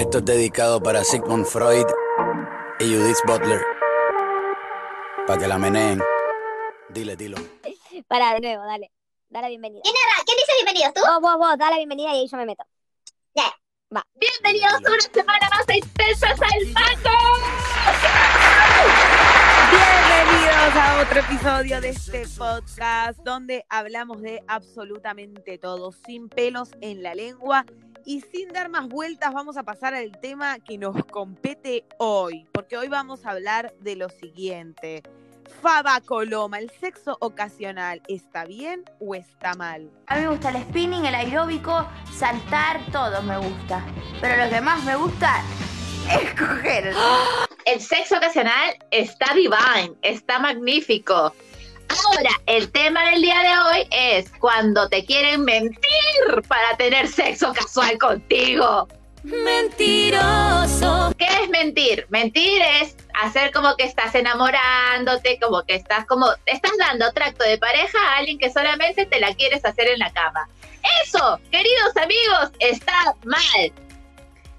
Esto es dedicado para Sigmund Freud y Judith Butler. Para que la meneen. Dile, dilo. Para, de nuevo, dale. Da la bienvenida. ¿Quién, era? ¿Quién dice bienvenidos tú? Vos, vos, vos, da la bienvenida y ahí yo me meto. Ya. Va. Bienvenidos una semana más a Intensas al Pato. Bienvenidos a otro episodio de este podcast donde hablamos de absolutamente todo, sin pelos en la lengua y sin dar más vueltas vamos a pasar al tema que nos compete hoy, porque hoy vamos a hablar de lo siguiente. Faba Coloma, ¿el sexo ocasional está bien o está mal? A mí me gusta el spinning, el aeróbico, saltar, todo me gusta. Pero lo que más me gusta es coger. El sexo ocasional está divine, está magnífico. Ahora, el tema del día de hoy es cuando te quieren mentir para tener sexo casual contigo. Mentiroso. ¿Qué es mentir? Mentir es hacer como que estás enamorándote, como que estás como estás dando tracto de pareja a alguien que solamente te la quieres hacer en la cama. Eso, queridos amigos, está mal.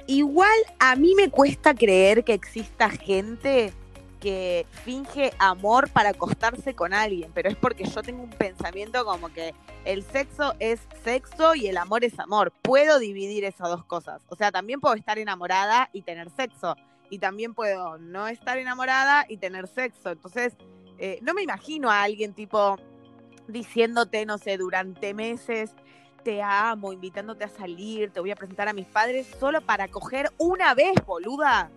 Igual a mí me cuesta creer que exista gente que finge amor para acostarse con alguien, pero es porque yo tengo un pensamiento como que el sexo es sexo y el amor es amor. Puedo dividir esas dos cosas. O sea, también puedo estar enamorada y tener sexo. Y también puedo no estar enamorada y tener sexo. Entonces, eh, no me imagino a alguien tipo diciéndote, no sé, durante meses, te amo, invitándote a salir, te voy a presentar a mis padres solo para coger una vez, boluda.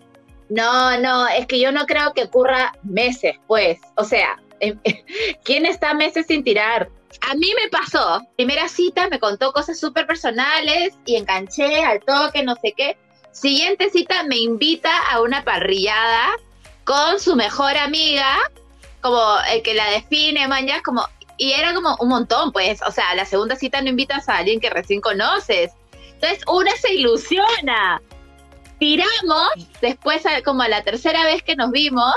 No, no, es que yo no creo que ocurra meses, pues. O sea, em, ¿quién está meses sin tirar? A mí me pasó, primera cita me contó cosas súper personales y enganché al toque, no sé qué. Siguiente cita me invita a una parrillada con su mejor amiga, como el que la define, man, como, y era como un montón, pues, o sea, la segunda cita no invitas a alguien que recién conoces. Entonces, una se ilusiona. Tiramos, después como a la tercera vez que nos vimos,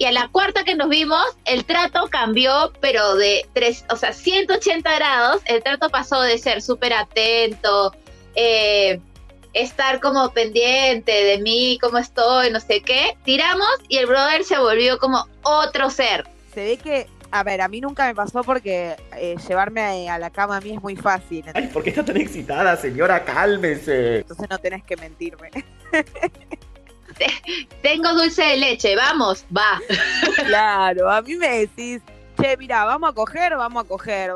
y a la cuarta que nos vimos, el trato cambió, pero de tres, o sea, 180 grados, el trato pasó de ser súper atento, eh, estar como pendiente de mí, cómo estoy, no sé qué. Tiramos y el brother se volvió como otro ser. Se ve que, a ver, a mí nunca me pasó porque eh, llevarme a, a la cama a mí es muy fácil. Ay, ¿por qué está tan excitada, señora? Cálmese. Entonces no tenés que mentirme. Tengo dulce de leche, vamos, va. claro, a mí me decís, che, mira, vamos a coger, vamos a coger.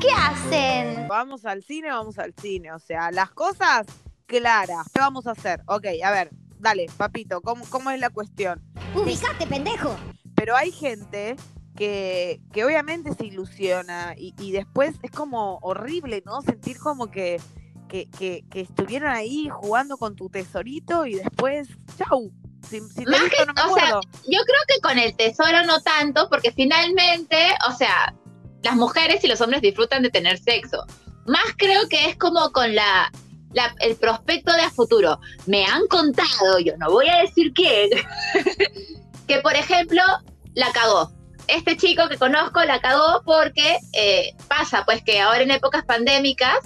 ¿Qué hacen? Vamos al cine, vamos al cine. O sea, las cosas claras. ¿Qué vamos a hacer? Ok, a ver, dale, papito, ¿cómo, cómo es la cuestión? Ubicate, pendejo. Pero hay gente que, que obviamente se ilusiona y, y después es como horrible, ¿no? Sentir como que, que, que, que estuvieron ahí jugando con tu tesorito y después, chau. Si, Más visto, que- no me o sea, acuerdo. Yo creo que con el tesoro no tanto, porque finalmente, o sea, las mujeres y los hombres disfrutan de tener sexo. Más creo que es como con la, la- el prospecto de a futuro. Me han contado, yo no voy a decir quién, que por ejemplo la cagó. Este chico que conozco la cagó porque eh, pasa, pues que ahora en épocas pandémicas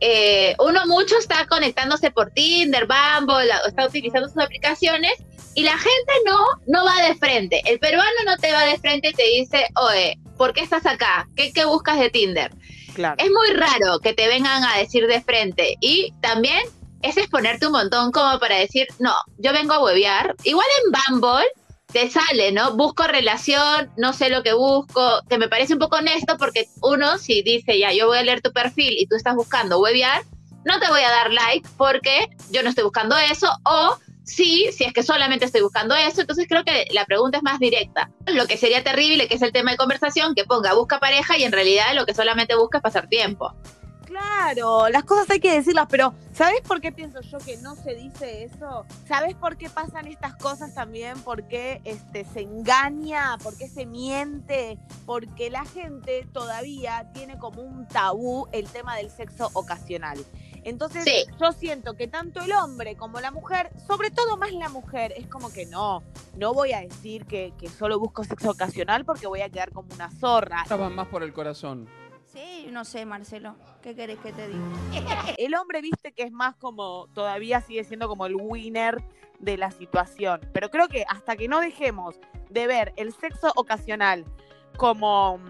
eh, uno mucho está conectándose por Tinder, Bumble, está utilizando sus aplicaciones y la gente no, no va de frente. El peruano no te va de frente y te dice, oye, ¿por qué estás acá? ¿Qué, qué buscas de Tinder? Claro. Es muy raro que te vengan a decir de frente y también es exponerte un montón como para decir, no, yo vengo a huevear. Igual en Bumble te sale, ¿no? Busco relación, no sé lo que busco, que me parece un poco honesto porque uno si dice, ya, yo voy a leer tu perfil y tú estás buscando huevear, no te voy a dar like porque yo no estoy buscando eso o sí, si es que solamente estoy buscando eso, entonces creo que la pregunta es más directa. Lo que sería terrible, que es el tema de conversación, que ponga busca pareja y en realidad lo que solamente busca es pasar tiempo. Claro, las cosas hay que decirlas, pero ¿sabes por qué pienso yo que no se dice eso? ¿Sabes por qué pasan estas cosas también? ¿Por qué este, se engaña? ¿Por qué se miente? Porque la gente todavía tiene como un tabú el tema del sexo ocasional. Entonces Sí. yo siento que tanto el hombre como la mujer, sobre todo más la mujer, es como que no, no voy a decir que, que solo busco sexo ocasional porque voy a quedar como una zorra. Estaban más por el corazón. Sí, no sé, Marcelo. ¿Qué querés que te diga? El hombre, viste, que es más como, todavía sigue siendo como el winner de la situación. Pero creo que hasta que no dejemos de ver el sexo ocasional como,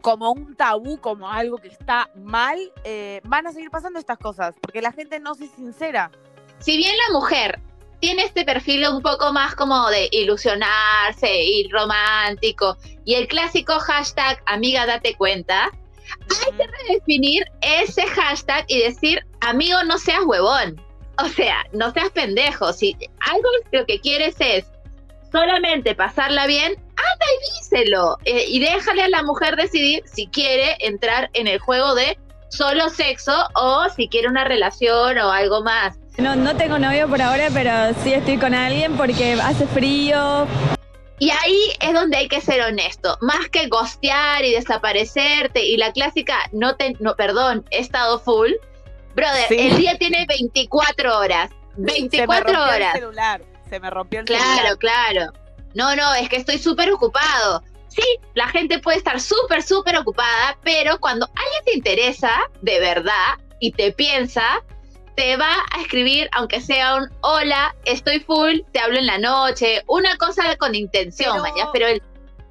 como un tabú, como algo que está mal, eh, van a seguir pasando estas cosas, porque la gente no se sincera. Si bien la mujer tiene este perfil un poco más como de ilusionarse y romántico, y el clásico hashtag amiga date cuenta, hay que redefinir ese hashtag y decir, amigo, no seas huevón. O sea, no seas pendejo. Si algo lo que quieres es solamente pasarla bien, anda y díselo. Eh, y déjale a la mujer decidir si quiere entrar en el juego de solo sexo o si quiere una relación o algo más. No, no tengo novio por ahora, pero sí estoy con alguien porque hace frío. Y ahí es donde hay que ser honesto. Más que gostear y desaparecerte y la clásica, no te, no, perdón, he estado full. Brother, Sí. el día tiene 24 horas. Se me 24 rompió horas. El celular. Se me rompió el Claro, celular. claro. No, no, es que estoy súper ocupado. Sí, la gente puede estar súper, súper ocupada, pero cuando alguien te interesa de verdad y te piensa, te va a escribir, aunque sea un hola, estoy full, te hablo en la noche, una cosa con intención, Pero- mañana, pero el-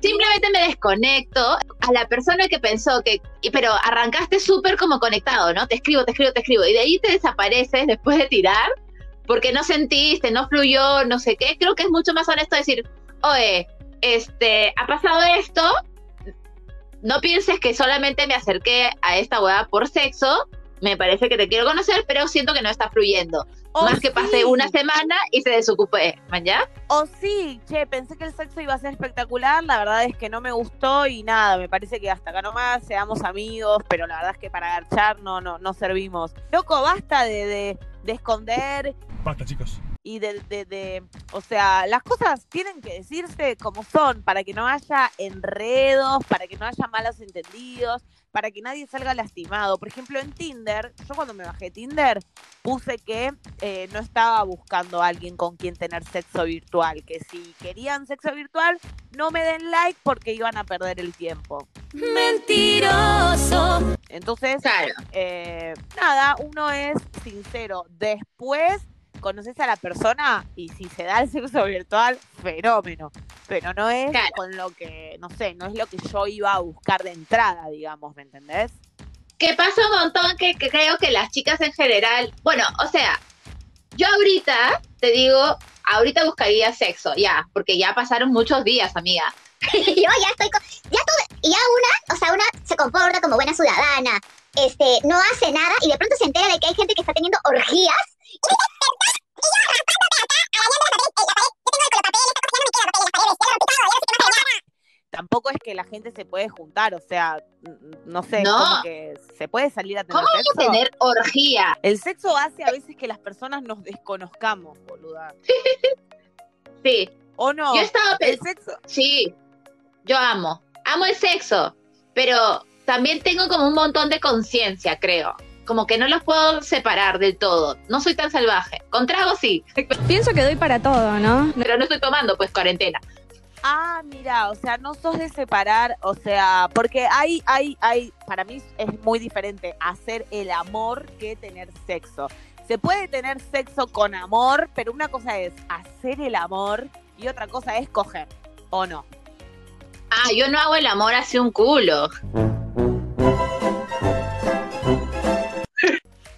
simplemente me desconecto a la persona que pensó que, pero arrancaste súper como conectado, ¿no? Te escribo, te escribo, te escribo, y de ahí te desapareces después de tirar, porque no sentiste, no fluyó, no sé qué. Creo que es mucho más honesto decir, oye, este, ha pasado esto, no pienses que solamente me acerqué a esta hueá por sexo, me parece que te quiero conocer, pero siento que no está fluyendo. O Más que pasé Oh, una semana y se desocupé, ¿man ya? O sí, che, pensé que el sexo iba a ser espectacular, la verdad es que no me gustó y nada, me parece que hasta acá nomás seamos amigos, pero la verdad es que para garchar no, no, no servimos. Loco, basta de, de, de esconder Basta, chicos. Y de, de, de- o sea, las cosas tienen que decirse como son, para que no haya enredos, para que no haya malos entendidos, para que nadie salga lastimado. Por ejemplo, en Tinder, yo cuando me bajé Tinder, puse que eh, no estaba buscando a alguien con quien tener sexo virtual, que si querían sexo virtual, no me den like porque iban a perder el tiempo. Mentiroso. Entonces, Claro. eh, nada, uno es sincero. Después conoces a la persona y si se da el sexo virtual, fenómeno. Pero no es Claro. con lo que, no sé, no es lo que yo iba a buscar de entrada, digamos, ¿me entendés? Que pasa un montón que, que creo que las chicas en general, bueno, o sea, yo ahorita te digo, ahorita buscaría sexo, ya, porque ya pasaron muchos días, amiga. yo ya estoy con... Ya todo... Y ya una, o sea, una se comporta como buena ciudadana, este, no hace nada y de pronto se entera de que hay gente que está teniendo orgías. Tampoco es que la gente se puede juntar, o sea, no sé, No. como que se puede salir a tener ¿Cómo sexo. tener orgía? El sexo hace a veces que las personas nos desconozcamos, boluda. Sí, ¿O no? yo estaba El sexo, sí, yo amo, amo el sexo, pero también tengo como un montón de conciencia, creo. Como que no los puedo separar del todo. No soy tan salvaje. Con trago sí, Pienso que doy para todo, ¿no? pero no estoy tomando, pues cuarentena. Ah, mira, o sea, no sos de separar, o sea, porque hay, hay, hay, para mí es muy diferente hacer el amor que tener sexo. Se puede tener sexo con amor, pero una cosa es hacer el amor y otra cosa es coger, ¿o no? Ah, yo no hago el amor hacia un culo.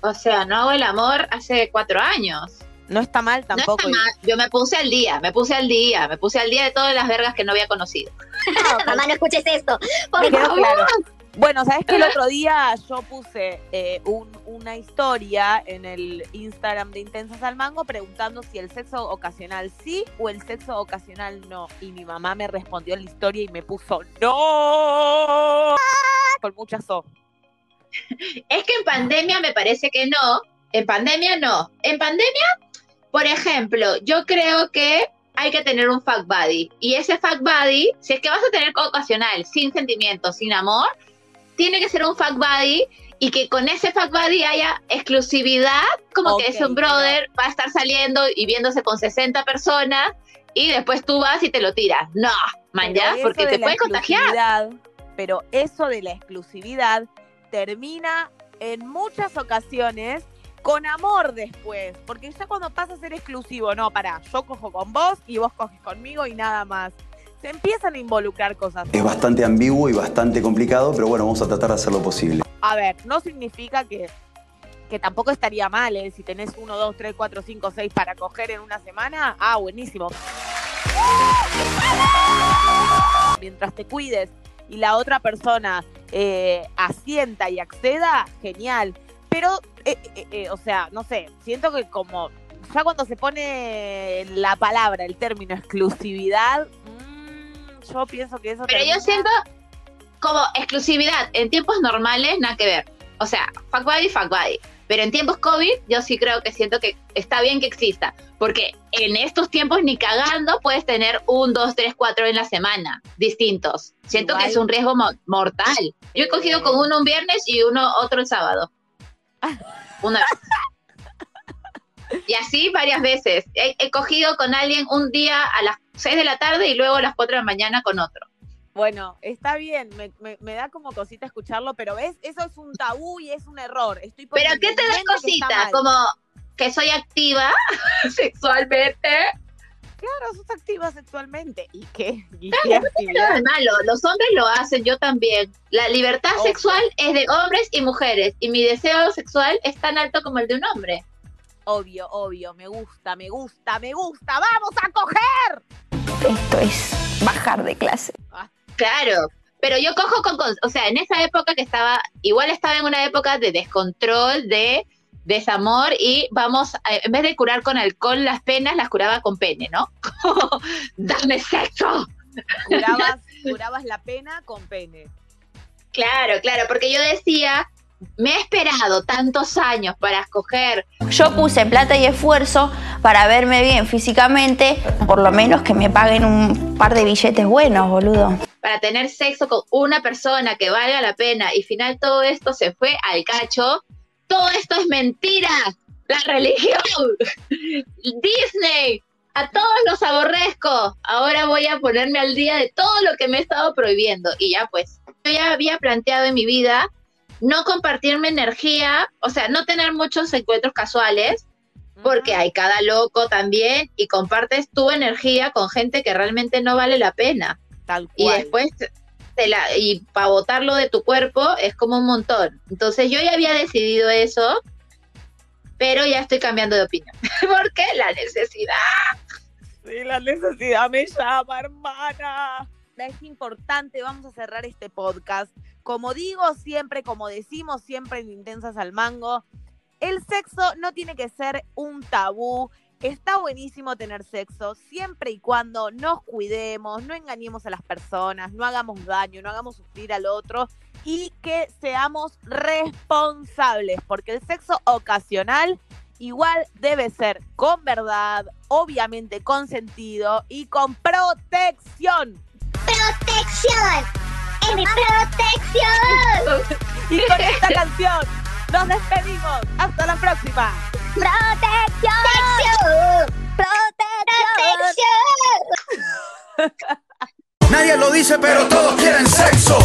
O sea, no hago el amor hace cuatro años. No está mal tampoco. No está mal. Yo me puse al día, me puse al día, me puse al día de todas las vergas que no había conocido. Mamá, no escuches esto. Por favor. claro. Bueno, sabes que el otro día yo puse eh, un- una historia en el Instagram de Intensas al Mango preguntando si el sexo ocasional sí o el sexo ocasional no. Y mi mamá me respondió en la historia y me puso no con mucha so. Es que en pandemia me parece que no. En pandemia no. En pandemia, por ejemplo, yo creo que hay que tener un fuck buddy. Y ese fuck buddy, si es que vas a tener ocasional, sin sentimientos, sin amor, tiene que ser un fuck buddy y que con ese fuck buddy haya exclusividad, como que es un brother, va a estar saliendo y viéndose con 60 personas y después tú vas y te lo tiras. No, man, ya, porque te puede contagiar. pero eso de la exclusividad termina en muchas ocasiones con amor después, porque ya cuando pasa a ser exclusivo, no, para, yo cojo con vos y vos coges conmigo y nada más. Se empiezan a involucrar cosas. Es bastante ambiguo y bastante complicado, pero bueno, vamos a tratar de hacer lo posible. A ver, no significa que, que tampoco estaría mal, ¿eh? Si tenés uno, dos, tres, cuatro, cinco, seis para coger en una semana, ah, buenísimo. Mientras te cuides y la otra persona eh, asienta y acceda, genial. Pero, eh, eh, eh, o sea, no sé, siento que como ya cuando se pone la palabra, el término exclusividad, mm, yo pienso que eso... Pero yo siento como exclusividad en tiempos normales, nada que ver. O sea, fuck buddy, fuck buddy. Pero en tiempos COVID, yo sí creo que siento que está bien que exista. Porque en estos tiempos, ni cagando, puedes tener un, dos, tres, cuatro en la semana distintos. Siento Igual. que es un riesgo mo- mortal. Yo he cogido con uno un viernes y uno otro el sábado. Una vez. Y así varias veces. He, he cogido con alguien un día a las 6 de la tarde y luego a las 4 de la mañana con otro. Bueno, está bien, me, me- me da como cosita escucharlo, pero ves, eso es un tabú y es un error. Estoy Pero ¿qué te da cosita? Como que soy activa sexualmente. Claro, sos activa sexualmente. ¿Y qué? ¿Y Claro, qué Nada actividad? de malo, los hombres lo hacen, yo también. La libertad sexual es de hombres y mujeres y mi deseo sexual es tan alto como el de un hombre. Obvio, obvio, me gusta, me gusta, me gusta. ¡Vamos a coger! Esto es bajar de clase. Claro, pero yo cojo con, con- o sea, en esa época que estaba, igual estaba en una época de descontrol, de desamor y vamos, en vez de curar con alcohol las penas, las curaba con pene, ¿no? Dame sexo. Curabas, curabas la pena con pene. Claro, claro, porque yo decía, me he esperado tantos años para escoger Yo puse plata y esfuerzo para verme bien físicamente, por lo menos que me paguen un par de billetes buenos, boludo. Para tener sexo con una persona que valga la pena y final todo esto se fue al cacho, todo esto es mentira. La religión, Disney, a todos los aborrezco. Ahora voy a ponerme al día de todo lo que me he estado prohibiendo. Y ya pues, yo ya había planteado en mi vida no compartirme energía, o sea, no tener muchos encuentros casuales, porque hay cada loco también y compartes tu energía con gente que realmente no vale la pena Tal y cual. después te la y para botarlo de tu cuerpo es como un montón. Entonces yo ya había decidido eso, pero ya estoy cambiando de opinión. Porque la necesidad. Sí, la necesidad me llama, hermana. Es importante, vamos a cerrar este podcast. Como digo siempre, como decimos siempre en Intensas al Mango, el sexo no tiene que ser un tabú. Está buenísimo tener sexo siempre y cuando nos cuidemos, no engañemos a las personas, no hagamos daño, no hagamos sufrir al otro y que seamos responsables, porque el sexo ocasional igual debe ser con verdad, obviamente con sentido y con protección. ¡Protección! ¡Es mi protección! Y con esta canción nos despedimos. Hasta la próxima. ¡Protección! ¡Protección! Nadie lo dice, pero todos quieren sexo.